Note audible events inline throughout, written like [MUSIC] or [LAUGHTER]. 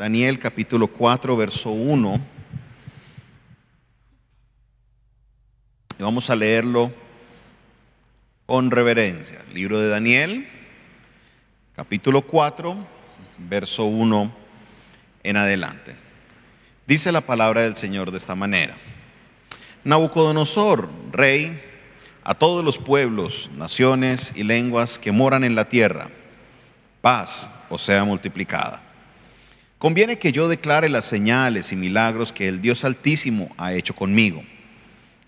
Daniel capítulo 4, verso 1. Y vamos a leerlo con reverencia. Libro de Daniel, capítulo 4, verso 1 en adelante. Dice la palabra del Señor de esta manera. Nabucodonosor, rey, a todos los pueblos, naciones y lenguas que moran en la tierra, paz o sea multiplicada. Conviene que yo declare las señales y milagros que el Dios Altísimo ha hecho conmigo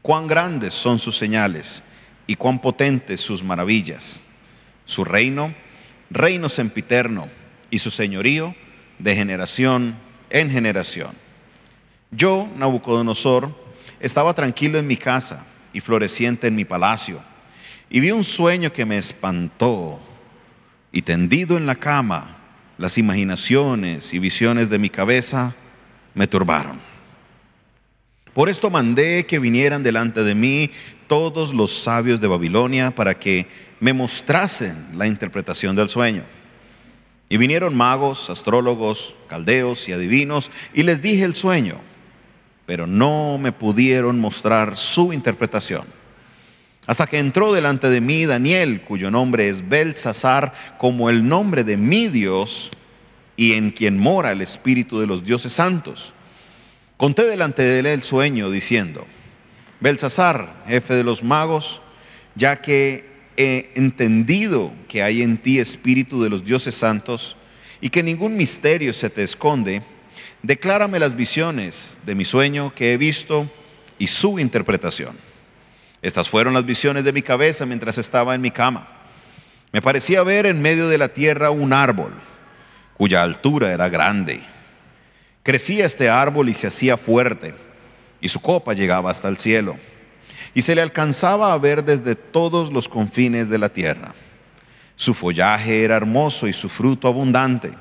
cuán grandes son sus señales y cuán potentes sus maravillas. Su reino, reino sempiterno, y su señorío de generación en generación. Yo, Nabucodonosor, estaba tranquilo en mi casa y floreciente en mi palacio, y vi un sueño que me espantó, y tendido en la cama, las imaginaciones y visiones de mi cabeza me turbaron. Por esto mandé que vinieran delante de mí todos los sabios de Babilonia para que me mostrasen la interpretación del sueño. Y vinieron magos, astrólogos, caldeos y adivinos, y les dije el sueño, pero no me pudieron mostrar su interpretación. Hasta que entró delante de mí Daniel, cuyo nombre es Belsasar, como el nombre de mi Dios, y en quien mora el Espíritu de los dioses santos Conté delante de él el sueño diciendo, Belsasar, jefe de los magos, ya que he entendido que hay en ti espíritu de los dioses santos y que ningún misterio se te esconde, declárame las visiones de mi sueño que he visto y su interpretación. Estas fueron las visiones de mi cabeza mientras estaba en mi cama. Me parecía ver en medio de la tierra un árbol cuya altura era grande Crecía este árbol y se hacía fuerte, y su copa llegaba hasta el cielo, y se le alcanzaba a ver desde todos los confines de la tierra. Su follaje era hermoso y su fruto abundante,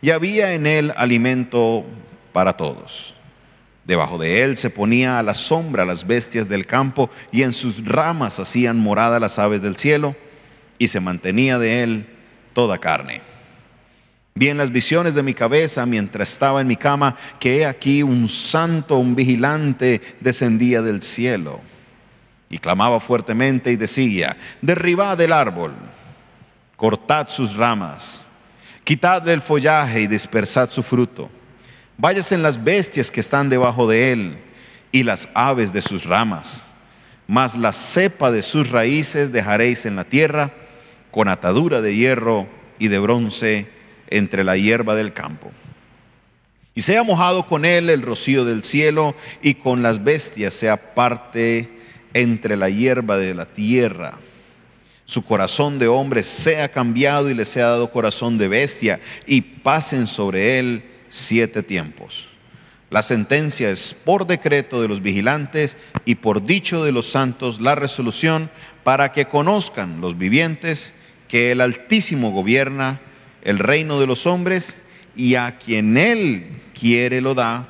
y había en él alimento para todos. Debajo de él se ponía a la sombra las bestias del campo, y en sus ramas hacían morada las aves del cielo, y se mantenía de él toda carne. Vi en las visiones de mi cabeza mientras estaba en mi cama que he aquí un santo, un vigilante descendía del cielo y clamaba fuertemente y decía, derribad el árbol, cortad sus ramas, quitadle el follaje y dispersad su fruto. Váyase en las bestias que están debajo de él y las aves de sus ramas, mas la cepa de sus raíces dejaréis en la tierra con atadura de hierro y de bronce entre la hierba del campo. Y sea mojado con él el rocío del cielo y con las bestias sea parte entre la hierba de la tierra. Su corazón de hombre sea cambiado y le sea dado corazón de bestia y pasen sobre él siete tiempos. La sentencia es por decreto de los vigilantes y por dicho de los santos la resolución para que conozcan los vivientes que el Altísimo gobierna el reino de los hombres y a quien él quiere lo da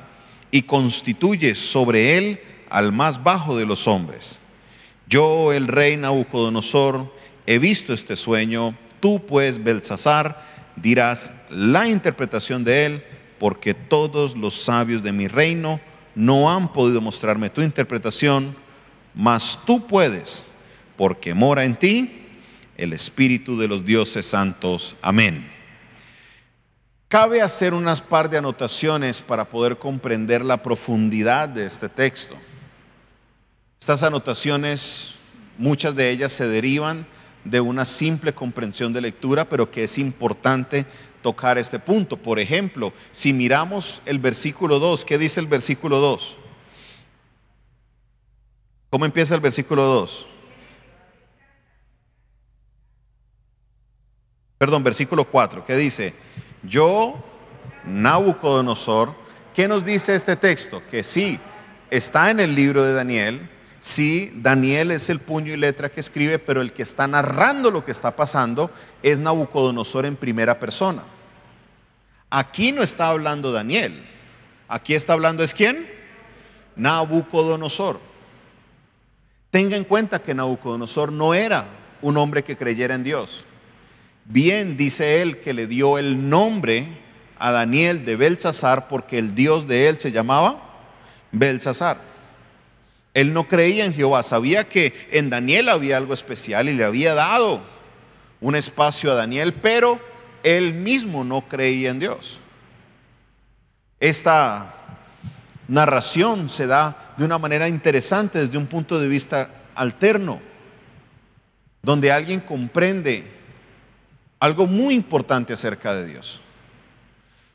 y constituye sobre él al más bajo de los hombres. Yo, el rey Nabucodonosor, he visto este sueño, tú pues, Belsasar, dirás la interpretación de él, porque todos los sabios de mi reino no han podido mostrarme tu interpretación, mas tú puedes, porque mora en ti el Espíritu de los dioses santos. Amén. Cabe hacer unas par de anotaciones para poder comprender la profundidad de este texto. Estas anotaciones, muchas de ellas se derivan de una simple comprensión de lectura, pero que es importante tocar este punto. Por ejemplo, si miramos el versículo 2, ¿qué dice el versículo 2? ¿Cómo empieza el versículo 2? Perdón, versículo 4, ¿qué dice? Yo, Nabucodonosor, ¿qué nos dice este texto? Que sí, está en el libro de Daniel, sí, Daniel es el puño y letra que escribe, pero el que está narrando lo que está pasando es Nabucodonosor en primera persona. Aquí no está hablando Daniel, aquí está hablando es quién? Nabucodonosor. Tenga en cuenta que Nabucodonosor no era un hombre que creyera en Dios. Bien dice él que le dio el nombre a Daniel de Belsasar porque el Dios de él se llamaba Belsasar. Él no creía en Jehová, sabía que en Daniel había algo especial y le había dado un espacio a Daniel, pero él mismo no creía en Dios. Esta narración se da de una manera interesante desde un punto de vista alterno, donde alguien comprende algo muy importante acerca de Dios.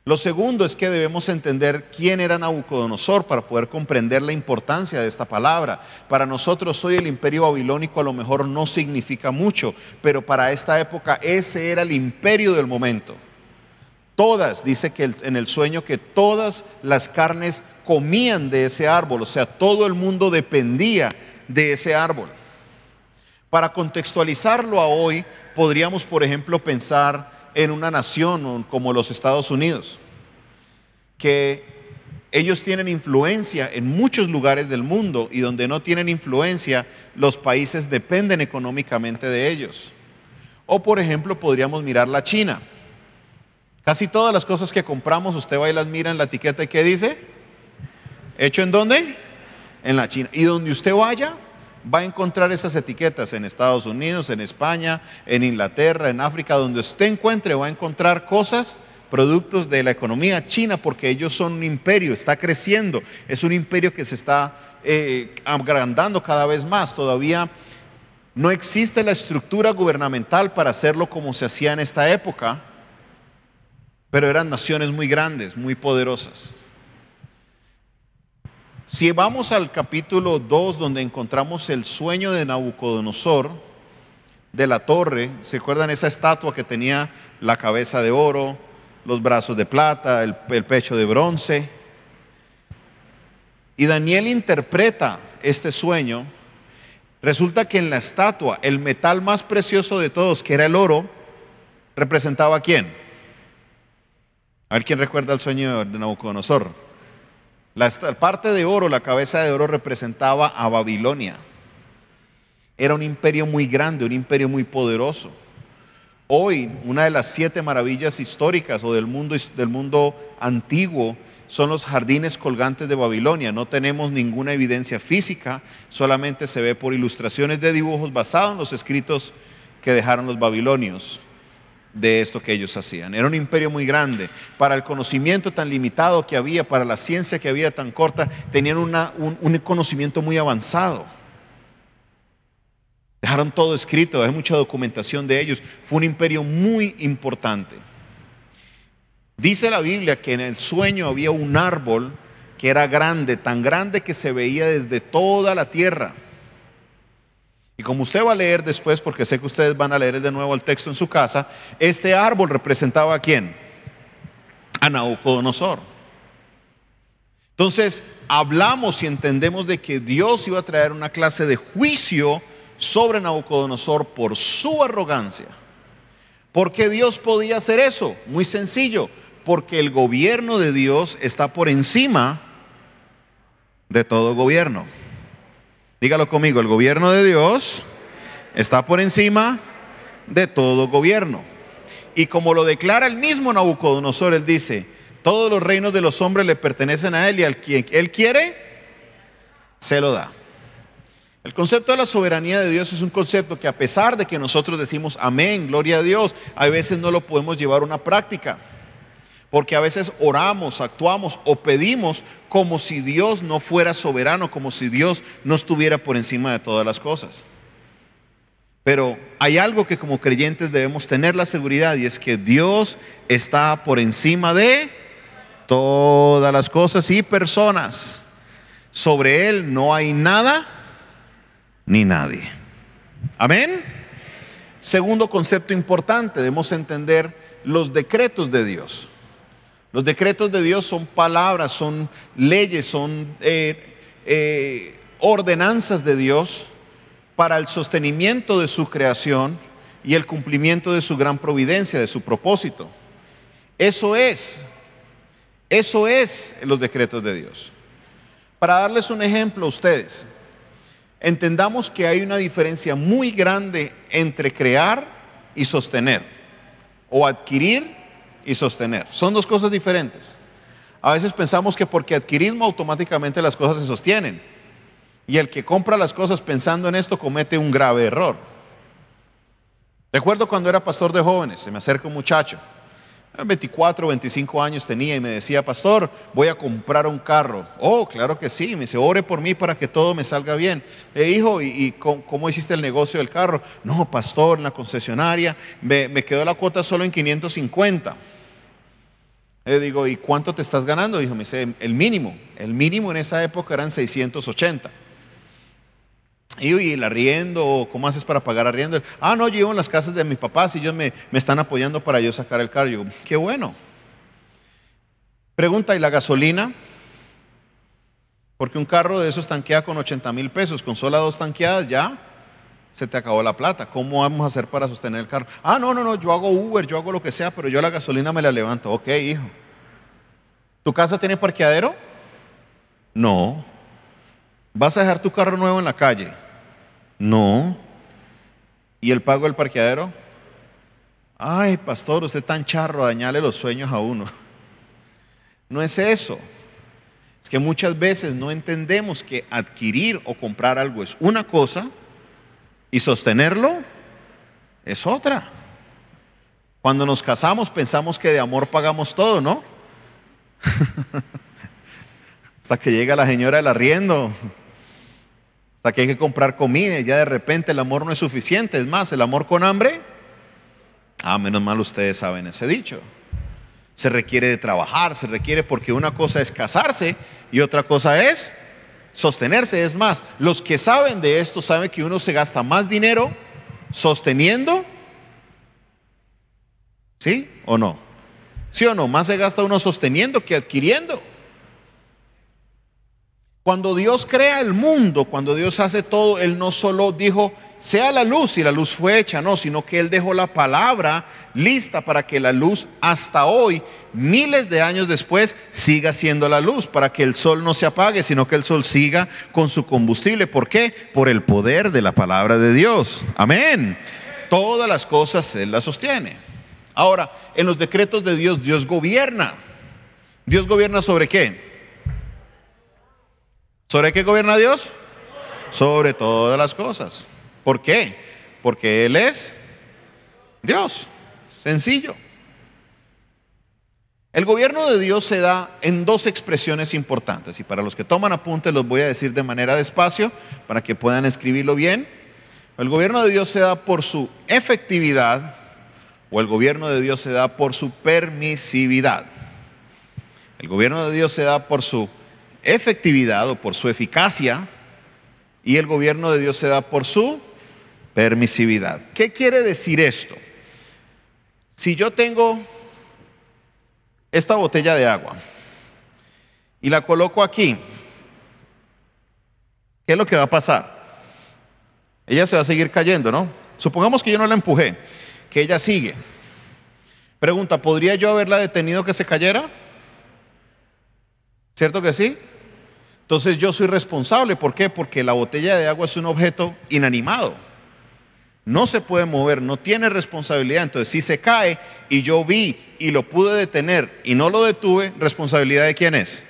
Lo segundo es que debemos entender quién era Nabucodonosor para poder comprender la importancia de esta palabra. Para nosotros hoy el imperio babilónico a lo mejor no significa mucho, pero para esta época ese era el imperio del momento. Todas, dice que en el sueño que todas las carnes comían de ese árbol, o sea, todo el mundo dependía de ese árbol. Para contextualizarlo a hoy, podríamos, por ejemplo, pensar en una nación como los Estados Unidos, que ellos tienen influencia en muchos lugares del mundo y donde no tienen influencia, los países dependen económicamente de ellos. O por ejemplo, podríamos mirar la China. Casi todas las cosas que compramos, usted va y las mira en la etiqueta y ¿qué dice? ¿Hecho en dónde? En la China. Y donde usted vaya, va a encontrar esas etiquetas en Estados Unidos, en España, en Inglaterra, en África, donde usted encuentre, va a encontrar cosas, productos de la economía china, porque ellos son un imperio, está creciendo, es un imperio que se está eh, agrandando cada vez más. Todavía no existe la estructura gubernamental para hacerlo como se hacía en esta época, pero eran naciones muy grandes, muy poderosas. Si vamos al capítulo 2 donde encontramos el sueño de Nabucodonosor de la torre, ¿se acuerdan esa estatua que tenía la cabeza de oro, los brazos de plata, el, el pecho de bronce? Y Daniel interpreta este sueño. Resulta que en la estatua, el metal más precioso de todos, que era el oro, representaba a quién? A ver quién recuerda el sueño de Nabucodonosor. La parte de oro, la cabeza de oro representaba a Babilonia. Era un imperio muy grande, un imperio muy poderoso. Hoy, una de las siete maravillas históricas o del mundo, del mundo antiguo son los jardines colgantes de Babilonia. No tenemos ninguna evidencia física, solamente se ve por ilustraciones de dibujos basados en los escritos que dejaron los babilonios de esto que ellos hacían. Era un imperio muy grande. Para el conocimiento tan limitado que había, para la ciencia que había tan corta, tenían un, conocimiento muy avanzado. Dejaron todo escrito, hay mucha documentación de ellos. Fue un imperio muy importante. Dice la Biblia que en el sueño había un árbol que era grande, tan grande que se veía desde toda la tierra. Y como usted va a leer después, porque sé que ustedes van a leer de nuevo el texto en su casa, este árbol representaba a quién? A Nabucodonosor. Entonces, hablamos y entendemos de que Dios iba a traer una clase de juicio sobre Nabucodonosor por su arrogancia. ¿Por qué Dios podía hacer eso? Muy sencillo, porque el gobierno de Dios está por encima de todo gobierno. Dígalo conmigo, el gobierno de Dios está por encima de todo gobierno. Y como lo declara el mismo Nabucodonosor, él dice, todos los reinos de los hombres le pertenecen a él y al quien él quiere, se lo da. El concepto de la soberanía de Dios es un concepto que a pesar de que nosotros decimos amén, gloria a Dios, a veces no lo podemos llevar a una práctica. Porque a veces oramos, actuamos o pedimos como si Dios no fuera soberano, como si Dios no estuviera por encima de todas las cosas. Pero hay algo que como creyentes debemos tener la seguridad y es que Dios está por encima de todas las cosas y personas. Sobre Él no hay nada ni nadie. Amén. Segundo concepto importante, debemos entender los decretos de Dios. Los decretos de Dios son palabras, son leyes, son eh, eh, ordenanzas de Dios para el sostenimiento de su creación y el cumplimiento de su gran providencia, de su propósito. Eso es, eso es los decretos de Dios. Para darles un ejemplo a ustedes, entendamos que hay una diferencia muy grande entre crear y sostener, o adquirir y sostener. Son dos cosas diferentes. A veces pensamos que porque adquirismo automáticamente las cosas se sostienen. Y el que compra las cosas pensando en esto comete un grave error. Recuerdo cuando era pastor de jóvenes, se me acerca un muchacho, 24 25 años tenía y me decía, pastor, voy a comprar un carro. Oh, claro que sí, me dice, ore por mí para que todo me salga bien. Le hijo, ¿y, cómo, hiciste el negocio del carro? No, pastor, en la concesionaria, me, me quedó la cuota solo en 550. Digo, ¿y cuánto te estás ganando? Dijo, me dice, el mínimo. El mínimo en esa época eran 680. Y, el arriendo, ¿cómo haces para pagar arriendo? Ah, no, yo en las casas de mis papás y ellos me, están apoyando para yo sacar el carro. Yo, qué bueno. Pregunta, ¿y la gasolina? Porque un carro de esos tanquea con 80 mil pesos, con solo dos tanqueadas ya se te acabó la plata. ¿Cómo vamos a hacer para sostener el carro? Ah, no, no, no, yo hago Uber, yo hago lo que sea, pero yo la gasolina me la levanto. Ok, hijo. ¿Tu casa tiene parqueadero? No. ¿Vas a dejar tu carro nuevo en la calle? No. ¿Y el pago del parqueadero? Ay, pastor, usted tan charro, dañale los sueños a uno. [LAUGHS] No es eso. Es que muchas veces no entendemos que adquirir o comprar algo es una cosa y sostenerlo es otra. Cuando nos casamos pensamos que de amor pagamos todo, ¿no? [LAUGHS] Hasta que llega la señora del arriendo hasta que hay que comprar comida y ya de repente el amor no es suficiente. Es más, el amor con hambre, ah, menos mal ustedes saben ese dicho. Se requiere de trabajar, se requiere porque una cosa es casarse y otra cosa es sostenerse. Es más, los que saben de esto saben que uno se gasta más dinero sosteniendo, ¿sí o no? ¿Sí o no? Más se gasta uno sosteniendo que adquiriendo. Cuando Dios crea el mundo, cuando Dios hace todo, Él no solo dijo, sea la luz y la luz fue hecha, no, sino que Él dejó la palabra lista para que la luz hasta hoy, miles de años después, siga siendo la luz, para que el sol no se apague, sino que el sol siga con su combustible. ¿Por qué? Por el poder de la palabra de Dios. Amén. Todas las cosas Él las sostiene. Ahora, en los decretos de Dios, Dios gobierna. ¿Dios gobierna sobre qué? ¿Sobre qué gobierna Dios? Sobre todas las cosas. ¿Por qué? Porque Él es Dios. Sencillo. El gobierno de Dios se da en dos expresiones importantes y para los que toman apuntes los voy a decir de manera despacio para que puedan escribirlo bien. El gobierno de Dios se da por su efectividad o el gobierno de Dios se da por su permisividad. El gobierno de Dios se da por su efectividad o por su eficacia y el gobierno de Dios se da por su permisividad. ¿Qué quiere decir esto? Si yo tengo esta botella de agua y la coloco aquí, ¿qué es lo que va a pasar? Ella se va a seguir cayendo, ¿no? Supongamos que yo no la empujé, que ella sigue. Pregunta, ¿podría yo haberla detenido que se cayera? ¿Cierto que sí? Entonces yo soy responsable. ¿Por qué? Porque la botella de agua es un objeto inanimado. No se puede mover, no tiene responsabilidad. Entonces si se cae y yo vi y lo pude detener y no lo detuve, ¿responsabilidad de quién es?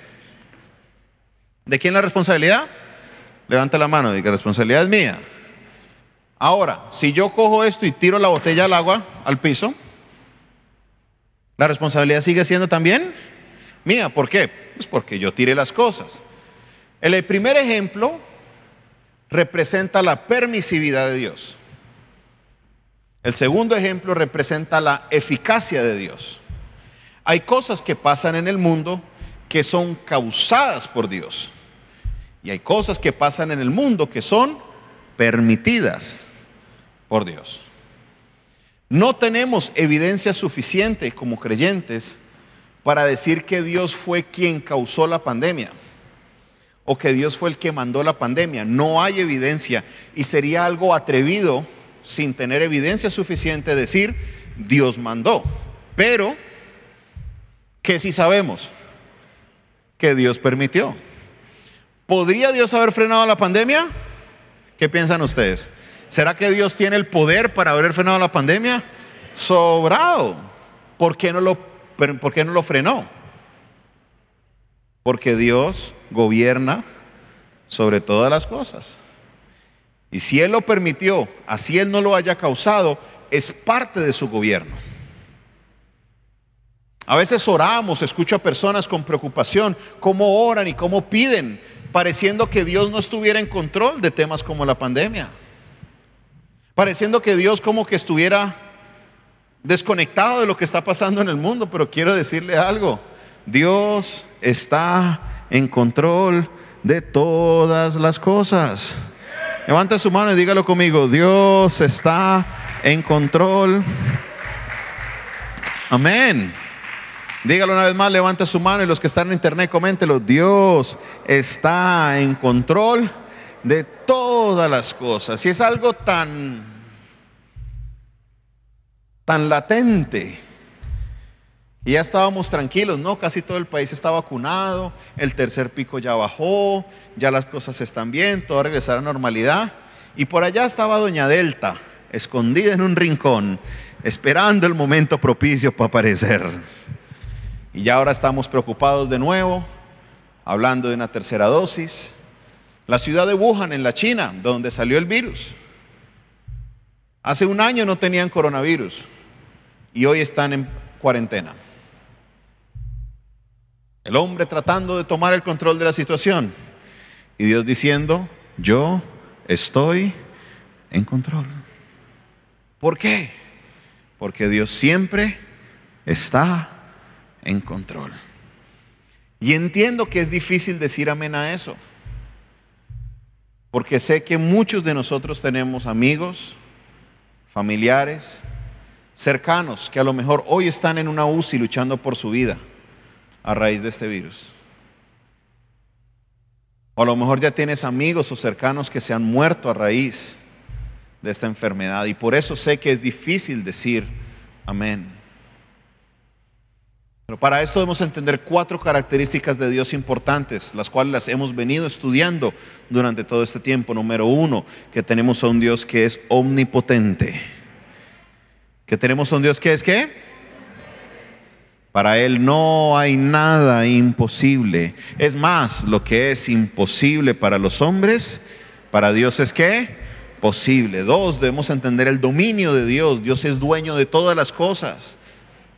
¿De quién la responsabilidad? Levanta la mano, diga, la responsabilidad es mía. Ahora, si yo cojo esto y tiro la botella al agua, al piso, ¿la responsabilidad sigue siendo también mía? ¿Por qué? Pues porque yo tiré las cosas. El primer ejemplo representa la permisividad de Dios. El segundo ejemplo representa la eficacia de Dios. Hay cosas que pasan en el mundo que son causadas por Dios. Y hay cosas que pasan en el mundo que son permitidas por Dios. No tenemos evidencia suficiente como creyentes para decir que Dios fue quien causó la pandemia o que Dios fue el que mandó la pandemia. No hay evidencia y sería algo atrevido sin tener evidencia suficiente decir Dios mandó. Pero, ¿qué si sabemos? Que Dios permitió. ¿Podría Dios haber frenado la pandemia? ¿Qué piensan ustedes? ¿Será que Dios tiene el poder para haber frenado la pandemia? Sobrado. ¿Por qué no lo ¿por qué no lo frenó? Porque Dios gobierna sobre todas las cosas. Y si Él lo permitió, así Él no lo haya causado, es parte de su gobierno. A veces oramos, escucho a personas con preocupación, cómo oran y cómo piden, pareciendo que Dios no estuviera en control de temas como la pandemia. Pareciendo que Dios como que estuviera desconectado de lo que está pasando en el mundo, pero quiero decirle algo, Dios está en control de todas las cosas. Levanta su mano y dígalo conmigo, Dios está en control. Amén. Dígalo una vez más, levanta su mano y los que están en internet, coméntelo. Dios está en control de todas las cosas. Y es algo tan, tan latente. Y ya estábamos tranquilos, ¿no? Casi todo el país está vacunado, el tercer pico ya bajó, ya las cosas están bien, todo regresar a normalidad. Y por allá estaba Doña Delta, escondida en un rincón, esperando el momento propicio para aparecer. Y ya ahora estamos preocupados de nuevo, hablando de una tercera dosis. La ciudad de Wuhan, en la China, donde salió el virus. Hace un año no tenían coronavirus y hoy están en cuarentena. El hombre tratando de tomar el control de la situación y Dios diciendo, yo estoy en control. ¿Por qué? Porque Dios siempre está en control. Y entiendo que es difícil decir amén a eso. Porque sé que muchos de nosotros tenemos amigos, familiares, cercanos, que a lo mejor hoy están en una UCI luchando por su vida a raíz de este virus. O a lo mejor ya tienes amigos o cercanos que se han muerto a raíz de esta enfermedad. Y por eso sé que es difícil decir amén. Pero para esto debemos entender cuatro características de Dios importantes, las cuales las hemos venido estudiando durante todo este tiempo. Número uno, que tenemos a un Dios que es omnipotente. Que tenemos a un Dios que es qué? Para Él no hay nada imposible. Es más, lo que es imposible para los hombres, para Dios es qué? Posible. Dos, debemos entender el dominio de Dios. Dios es dueño de todas las cosas.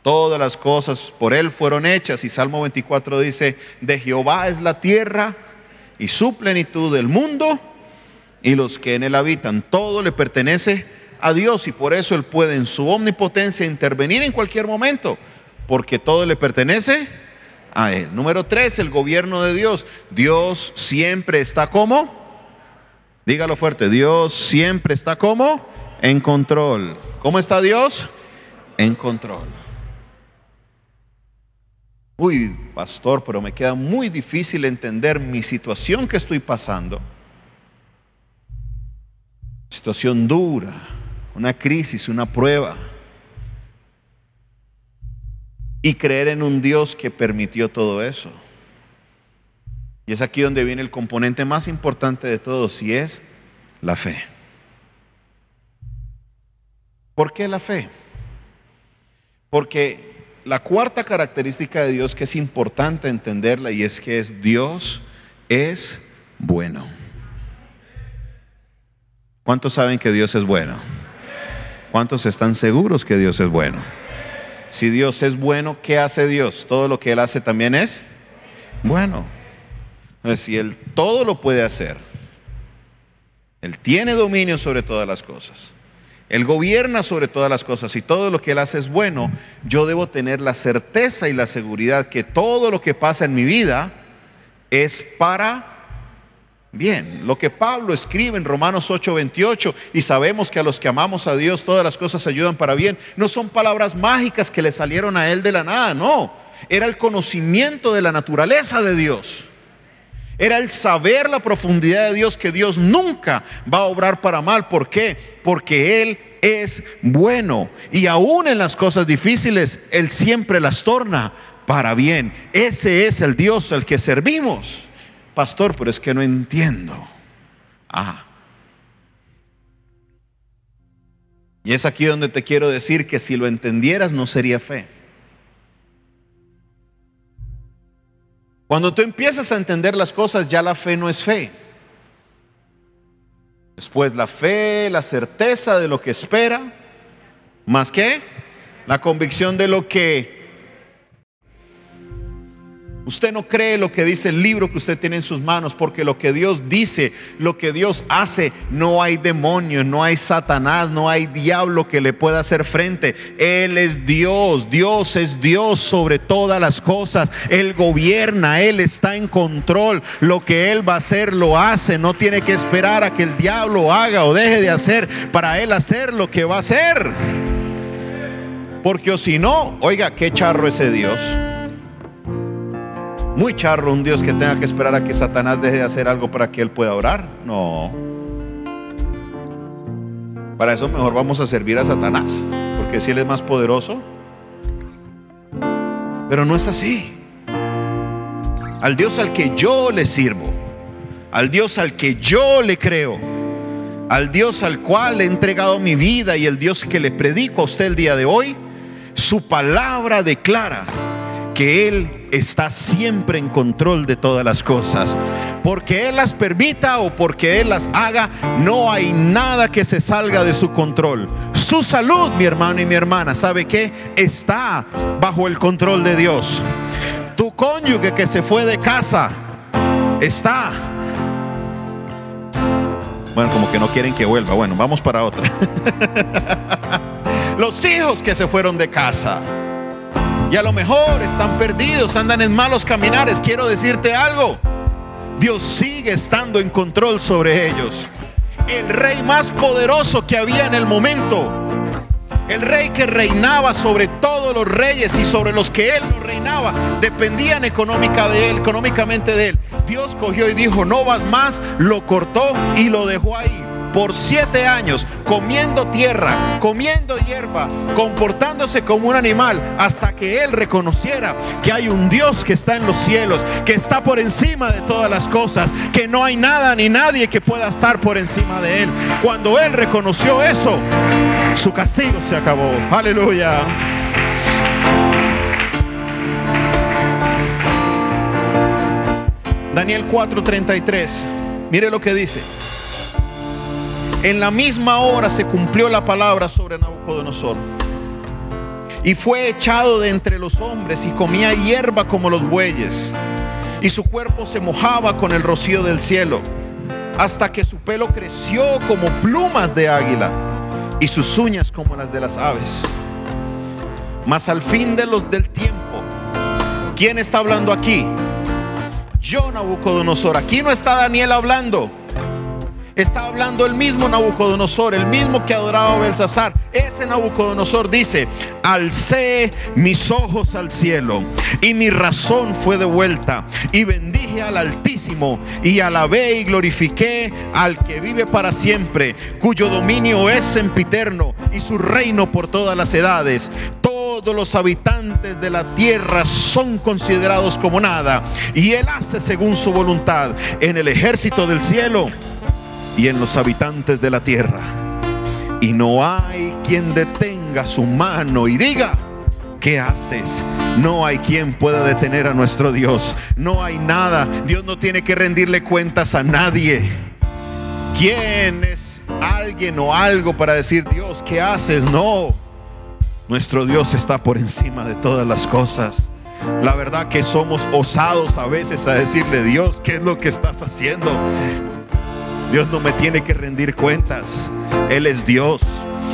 Todas las cosas por Él fueron hechas. Y Salmo 24 dice, de Jehová es la tierra y su plenitud del mundo y los que en Él habitan. Todo le pertenece a Dios y por eso Él puede en su omnipotencia intervenir en cualquier momento, porque todo le pertenece a Él. Número tres, el gobierno de Dios. Dios siempre está como, dígalo fuerte, Dios siempre está como en control. ¿Cómo está Dios? En control uy, pastor, pero me queda muy difícil entender mi situación que estoy pasando. Situación dura, una crisis, una prueba. Y creer en un Dios que permitió todo eso. Y es aquí donde viene el componente más importante de todos y es la fe. ¿Por qué la fe? Porque la cuarta característica de Dios que es importante entenderla y es que es Dios es bueno. ¿Cuántos saben que Dios es bueno? ¿Cuántos están seguros que Dios es bueno? Si Dios es bueno, ¿qué hace Dios? Todo lo que Él hace también es bueno. Si Él todo lo puede hacer, Él tiene dominio sobre todas las cosas. Él gobierna sobre todas las cosas y todo lo que Él hace es bueno. Yo debo tener la certeza y la seguridad que todo lo que pasa en mi vida es para bien. Lo que Pablo escribe en Romanos 8:28 y sabemos que a los que amamos a Dios todas las cosas ayudan para bien, no son palabras mágicas que le salieron a Él de la nada, no. Era el conocimiento de la naturaleza de Dios. Era el saber la profundidad de Dios, que Dios nunca va a obrar para mal. ¿Por qué? Porque Él es bueno. Y aún en las cosas difíciles, Él siempre las torna para bien. Ese es el Dios al que servimos. Pastor, pero es que no entiendo. Ah. Y es aquí donde te quiero decir que si lo entendieras no sería fe. Cuando tú empiezas a entender las cosas, ya la fe no es fe. Después la fe, la certeza de lo que espera, más que la convicción de lo que Usted no cree lo que dice el libro que usted tiene en sus manos, porque lo que Dios dice, lo que Dios hace, no hay demonio, no hay Satanás, no hay diablo que le pueda hacer frente. Él es Dios, Dios es Dios sobre todas las cosas. Él gobierna, Él está en control. Lo que Él va a hacer, lo hace. No tiene que esperar a que el diablo haga o deje de hacer para Él hacer lo que va a hacer. Porque o si no, oiga, qué charro ese Dios. Muy charro un Dios que tenga que esperar a que Satanás deje de hacer algo para que él pueda orar. No. Para eso mejor vamos a servir a Satanás, porque si él es más poderoso. Pero no es así. Al Dios al que yo le sirvo, al Dios al que yo le creo, al Dios al cual he entregado mi vida y el Dios que le predico a usted el día de hoy, su palabra declara que Él está siempre en control de todas las cosas. Porque Él las permita o porque Él las haga, no hay nada que se salga de su control. Su salud, mi hermano y mi hermana, ¿sabe qué? Está bajo el control de Dios. Tu cónyuge que se fue de casa, está bueno, como que no quieren que vuelva. Bueno, vamos para otra. [LAUGHS] Los hijos que se fueron de casa y a lo mejor están perdidos, andan en malos caminares. Quiero decirte algo. Dios sigue estando en control sobre ellos. El rey más poderoso que había en el momento. El rey que reinaba sobre todos los reyes y sobre los que él no reinaba, dependían de él, económicamente de él. Dios cogió y dijo, no vas más, lo cortó y lo dejó ahí por siete años comiendo tierra, comiendo hierba, comportándose como un animal, hasta que él reconociera que hay un Dios que está en los cielos, que está por encima de todas las cosas, que no hay nada ni nadie que pueda estar por encima de él. Cuando él reconoció eso, su castigo se acabó. Aleluya. Daniel 4:33. Mire lo que dice. En la misma hora se cumplió la palabra sobre Nabucodonosor. Y fue echado de entre los hombres y comía hierba como los bueyes. Y su cuerpo se mojaba con el rocío del cielo, hasta que su pelo creció como plumas de águila y sus uñas como las de las aves. Mas al fin de los del tiempo, ¿quién está hablando aquí? Yo, Nabucodonosor. Aquí no está Daniel hablando. Está hablando el mismo Nabucodonosor, el mismo que adoraba a Belsasar. Ese Nabucodonosor dice, alcé mis ojos al cielo y mi razón fue devuelta y bendije al Altísimo y alabé y glorifiqué al que vive para siempre, cuyo dominio es sempiterno y su reino por todas las edades todos los habitantes de la tierra son considerados como nada, y Él hace según su voluntad en el ejército del cielo y en los habitantes de la tierra. Y no hay quien detenga su mano y diga, ¿qué haces? No hay quien pueda detener a nuestro Dios. No hay nada. Dios no tiene que rendirle cuentas a nadie. ¿Quién es alguien o algo para decir, Dios, ¿qué haces? No. Nuestro Dios está por encima de todas las cosas. La verdad que somos osados a veces a decirle, Dios, ¿qué es lo que estás haciendo? Dios no me tiene que rendir cuentas. Él es Dios.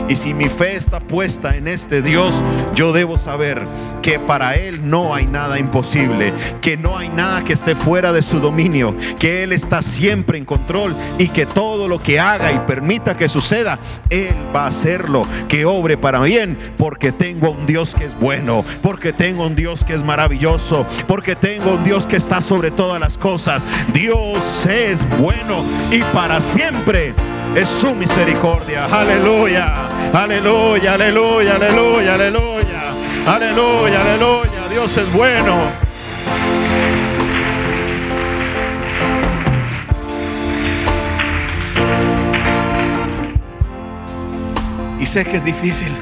Y si mi fe está puesta en este Dios, yo debo saber que para Él no hay nada imposible, que no hay nada que esté fuera de su dominio, que Él está siempre en control y que todo lo que haga y permita que suceda, Él va a hacerlo, que obre para bien, porque tengo un Dios que es bueno, porque tengo un Dios que es maravilloso, porque tengo un Dios que está sobre todas las cosas. Dios es bueno y para siempre es su misericordia. Aleluya, aleluya, aleluya, aleluya, aleluya, aleluya, aleluya. Dios es bueno. Y sé que es difícil.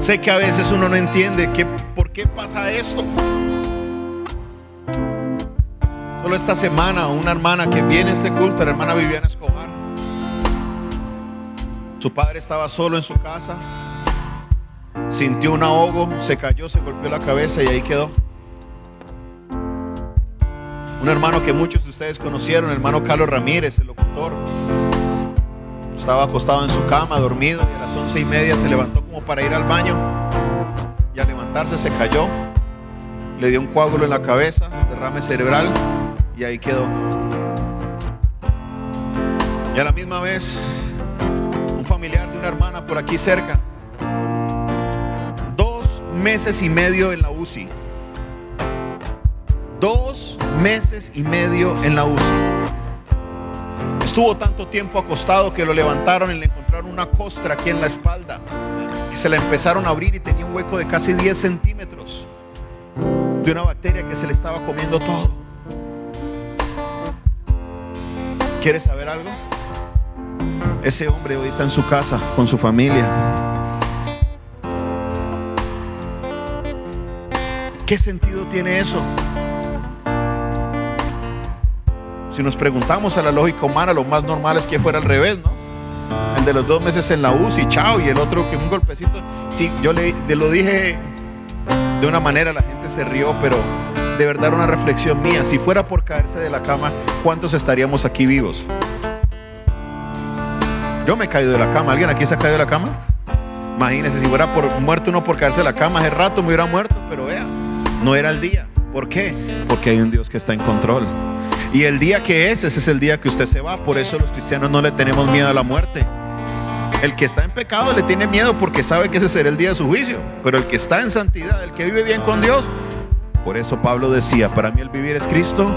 Sé que a veces uno no entiende que, por qué pasa esto. Solo esta semana una hermana que viene a este culto, la hermana Viviana Escobar, su padre estaba solo en su casa, sintió un ahogo, se cayó, se golpeó la cabeza y ahí quedó. Un hermano que muchos de ustedes conocieron, el hermano Carlos Ramírez, el locutor. Estaba acostado en su cama, dormido, y a las once y media se levantó como para ir al baño. Y al levantarse se cayó, le dio un coágulo en la cabeza, derrame cerebral, y ahí quedó. Y a la misma vez, un familiar de una hermana por aquí cerca, dos meses y medio en la UCI. Dos meses y medio en la UCI. Estuvo tanto tiempo acostado que lo levantaron y le encontraron una costra aquí en la espalda. Y se la empezaron a abrir y tenía un hueco de casi 10 centímetros de una bacteria que se le estaba comiendo todo. ¿Quieres saber algo? Ese hombre hoy está en su casa con su familia. ¿Qué sentido tiene eso? Si nos preguntamos a la lógica humana, lo más normal es que fuera al revés, ¿no? El de los dos meses en la UCI, chao, y el otro que un golpecito. Sí, yo le, lo dije de una manera, la gente se rió, pero de verdad una reflexión mía. Si fuera por caerse de la cama, ¿cuántos estaríamos aquí vivos? Yo me he caído de la cama. ¿Alguien aquí se ha caído de la cama? Imagínense, si fuera por muerto uno por caerse de la cama, hace rato me hubiera muerto, pero vea, no era el día. ¿Por qué? Porque hay un Dios que está en control. Y el día que es, ese es el día que usted se va. Por eso los cristianos no le tenemos miedo a la muerte. El que está en pecado le tiene miedo porque sabe que ese será el día de su juicio. Pero el que está en santidad, el que vive bien con Dios, por eso Pablo decía, para mí el vivir es Cristo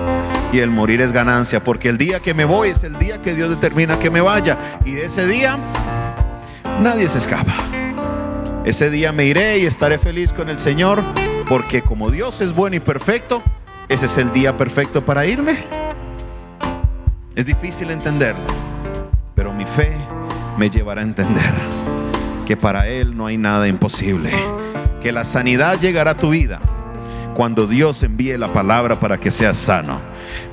y el morir es ganancia. Porque el día que me voy es el día que Dios determina que me vaya. Y de ese día nadie se escapa. Ese día me iré y estaré feliz con el Señor. Porque como Dios es bueno y perfecto, ese es el día perfecto para irme. Es difícil entenderlo, pero mi fe me llevará a entender que para Él no hay nada imposible. Que la sanidad llegará a tu vida cuando Dios envíe la palabra para que seas sano.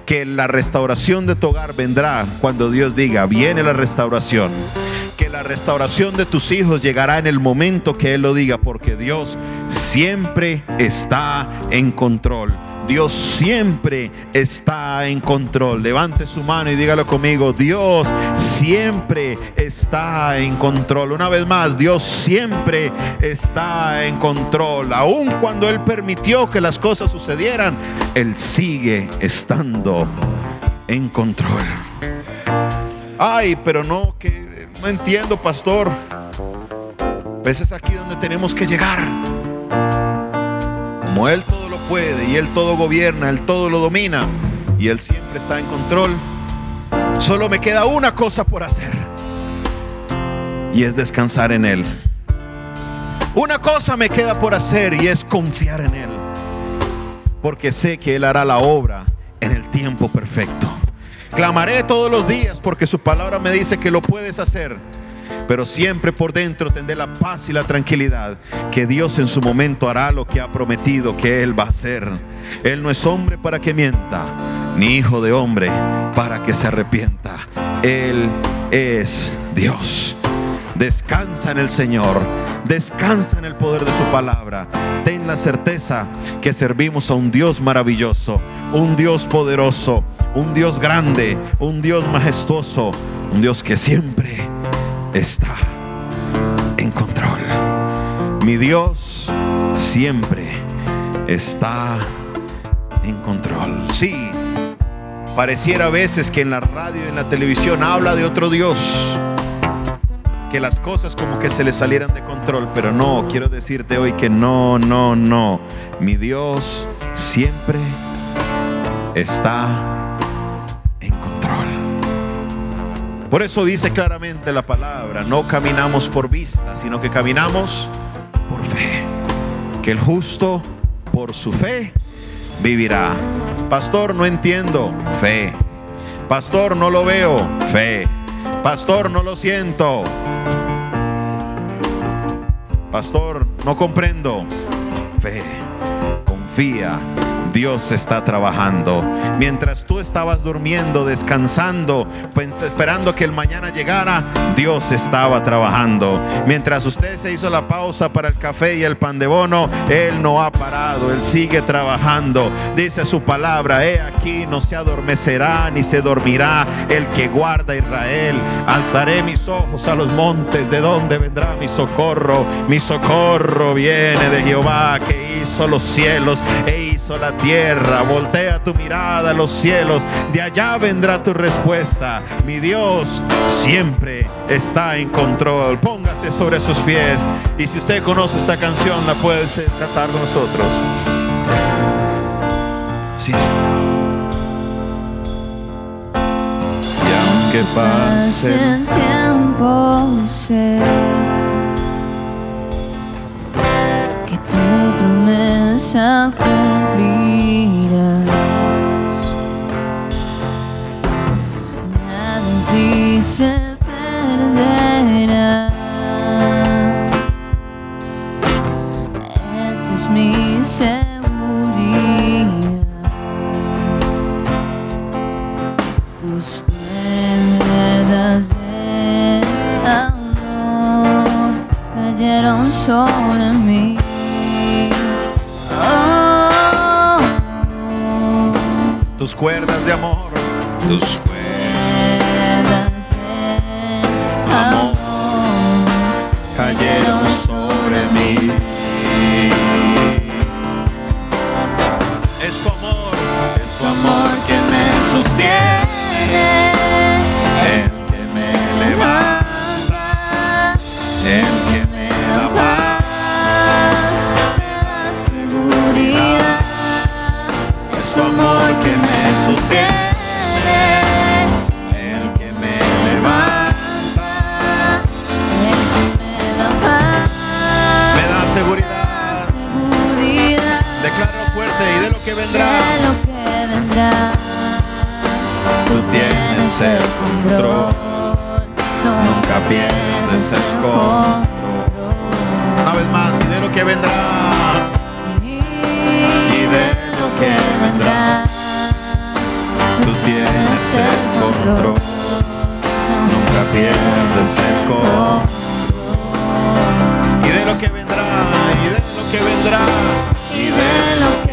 Que la restauración de tu hogar vendrá cuando Dios diga, viene la restauración. Que la restauración de tus hijos llegará en el momento que Él lo diga, porque Dios siempre está en control. Dios siempre está en control. Levante su mano y dígalo conmigo. Dios siempre está en control. Una vez más, Dios siempre está en control. Aun cuando Él permitió que las cosas sucedieran, Él sigue estando en control. Ay, pero no, que no entiendo, pastor. Pues es aquí donde tenemos que llegar. Como Él y Él todo gobierna, Él todo lo domina y Él siempre está en control. Solo me queda una cosa por hacer y es descansar en Él. Una cosa me queda por hacer y es confiar en Él. Porque sé que Él hará la obra en el tiempo perfecto. Clamaré todos los días porque su palabra me dice que lo puedes hacer pero siempre por dentro tendré la paz y la tranquilidad que Dios en su momento hará lo que ha prometido que Él va a hacer. Él no es hombre para que mienta, ni hijo de hombre para que se arrepienta. Él es Dios. Descansa en el Señor, descansa en el poder de su palabra. Ten la certeza que servimos a un Dios maravilloso, un Dios poderoso, un Dios grande, un Dios majestuoso, un Dios que siempre está en control. Mi Dios siempre está en control. Sí, pareciera a veces que en la radio y en la televisión habla de otro Dios. Que las cosas como que se le salieran de control, pero no, quiero decirte hoy que no, no, no. Mi Dios siempre está Por eso dice claramente la palabra, no caminamos por vista, sino que caminamos por fe. Que el justo por su fe vivirá. Pastor, no entiendo. Fe. Pastor, no lo veo. Fe. Pastor, no lo siento. Pastor, no comprendo. Fe. Confía. Dios está trabajando. Mientras tú estabas durmiendo, descansando, esperando que el mañana llegara, Dios estaba trabajando. Mientras usted se hizo la pausa para el café y el pan de bono, Él no ha parado, Él sigue trabajando. Dice su palabra, he aquí no se adormecerá ni se dormirá el que guarda Israel. Alzaré mis ojos a los montes, ¿de dónde vendrá mi socorro? Mi socorro viene de Jehová que hizo los cielos e la tierra. Voltea tu mirada a los cielos, de allá vendrá tu respuesta. Mi Dios siempre está en control. Póngase sobre sus pies y si usted conoce esta canción, la puede cantar con nosotros. Sí, Y aunque pase el promesa cumplirás. Nada dice perderá. Esa es mi seguridad. Tus cuerdas de amor cayeron sobre mí. Tus cuerdas de amor, tus cuerdas de amor cayeron sobre mí. Es tu amor, es tu amor que me sostiene, Declaro fuerte y de lo que vendrá. El control, nunca pierdes el control. Y de lo que vendrá, y de lo que vendrá, Y de lo que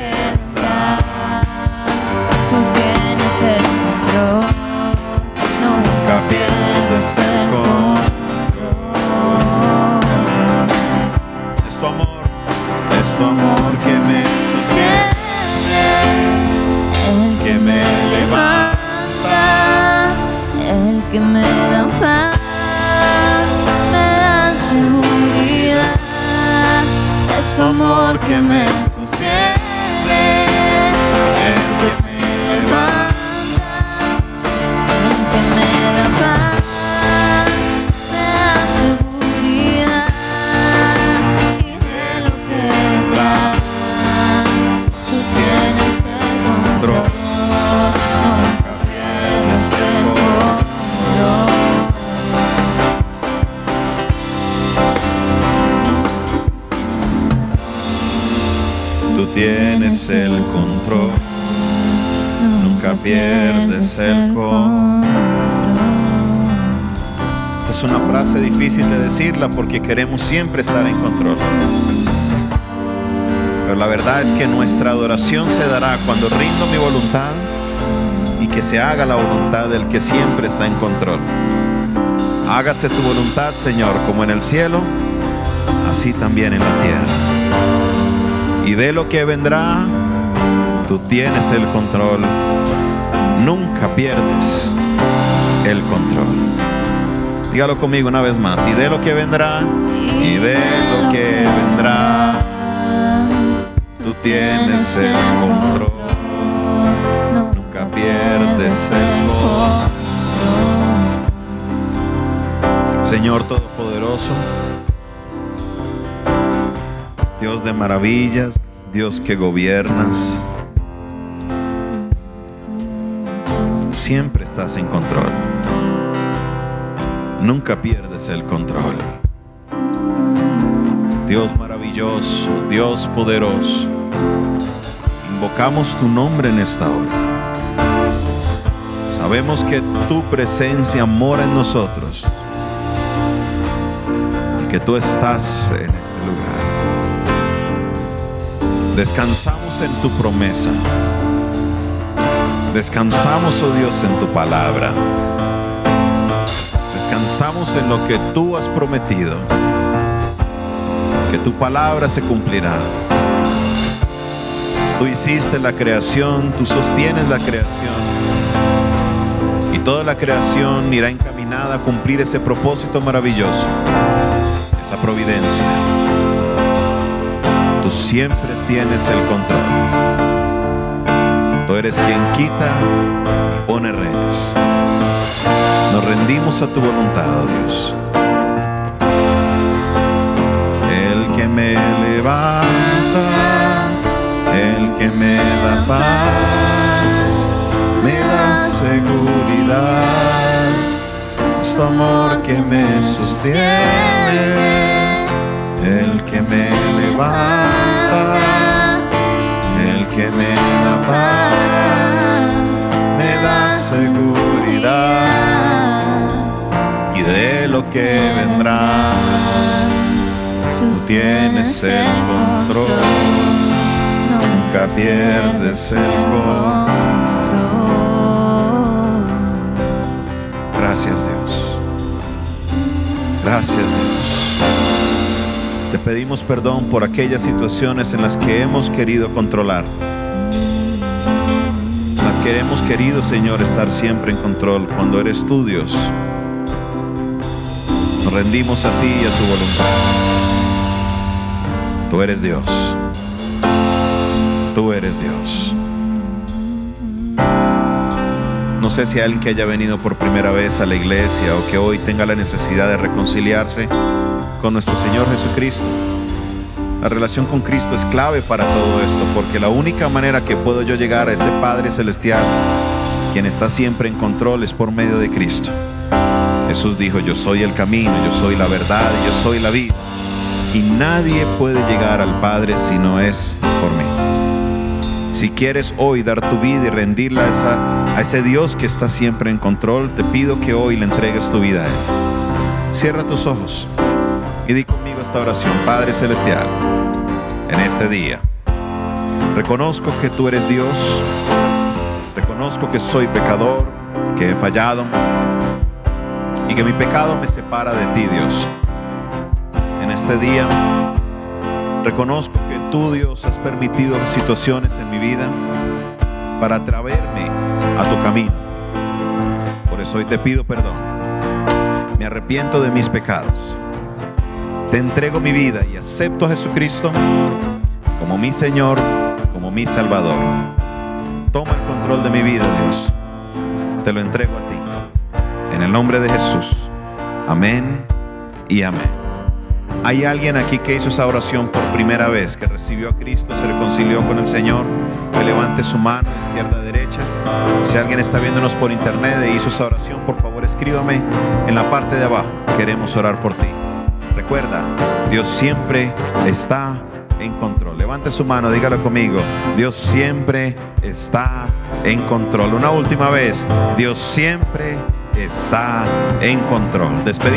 porque queremos siempre estar en control. Pero la verdad es que nuestra adoración se dará cuando rindo mi voluntad y que se haga la voluntad del que siempre está en control. Hágase tu voluntad, Señor, como en el cielo, así también en la tierra. Y de lo que vendrá, tú tienes el control. Nunca pierdes el control. Dígalo conmigo una vez más. Y de lo que vendrá, y de lo que vendrá, tú tienes el control. Nunca pierdes el control. Señor Todopoderoso, Dios de maravillas, Dios que gobiernas, siempre estás en control. Nunca pierdes el control. Dios maravilloso, Dios poderoso, Invocamos tu nombre en esta hora. Sabemos que tu presencia mora en nosotros y que tú estás en este lugar. Descansamos en tu promesa. Descansamos, oh Dios, en tu palabra. Descansamos en lo que tú has prometido. Que tu palabra se cumplirá. Tú hiciste la creación, tú sostienes la creación. Y toda la creación irá encaminada a cumplir ese propósito maravilloso, esa providencia. Tú siempre tienes el control. Tú eres quien quita y pone reyes. Nos rendimos a tu voluntad, oh Dios. El que me levanta, el que me da paz, me da seguridad. Es tu amor que me sostiene, el que me levanta, el que me da paz, da seguridad y de lo que vendrá. Tú tienes el control, nunca pierdes el control. Gracias Dios. Gracias Dios. Te pedimos perdón por aquellas situaciones en las que hemos querido controlar. En las que hemos querido, Señor, estar siempre en control cuando eres tú, Dios. Nos rendimos a ti y a tu voluntad. Tú eres Dios. Tú eres Dios. No sé si alguien que haya venido por primera vez a la iglesia o que hoy tenga la necesidad de reconciliarse con nuestro Señor Jesucristo. La relación con Cristo es clave para todo esto, porque la única manera que puedo yo llegar a ese Padre Celestial, quien está siempre en control, es por medio de Cristo. Jesús dijo, yo soy el camino, yo soy la verdad, yo soy la vida. Y nadie puede llegar al Padre si no es por mí. Si quieres hoy dar tu vida y rendirla a, ese Dios que está siempre en control, te pido que hoy le entregues tu vida a Él. Cierra tus ojos y di oración. Padre Celestial, en este día, reconozco que tú eres Dios, reconozco que soy pecador, que he fallado y que mi pecado me separa de ti, Dios. En este día, reconozco que tú, Dios, has permitido situaciones en mi vida para traerme a tu camino. Por eso hoy te pido perdón. Me arrepiento de mis pecados. Te entrego mi vida y acepto a Jesucristo como mi Señor, como mi Salvador. Toma el control de mi vida, Dios. Te lo entrego a ti. En el nombre de Jesús. Amén y amén. ¿Hay alguien aquí que hizo esa oración por primera vez, que recibió a Cristo, se reconcilió con el Señor? Que levante su mano, izquierda, derecha. Si alguien está viéndonos por internet e hizo esa oración, por favor escríbame en la parte de abajo. Queremos orar por ti. Recuerda, Dios siempre está en control. Levante su mano, dígalo conmigo. Dios siempre está en control. Una última vez, Dios siempre está en control. Despedimos.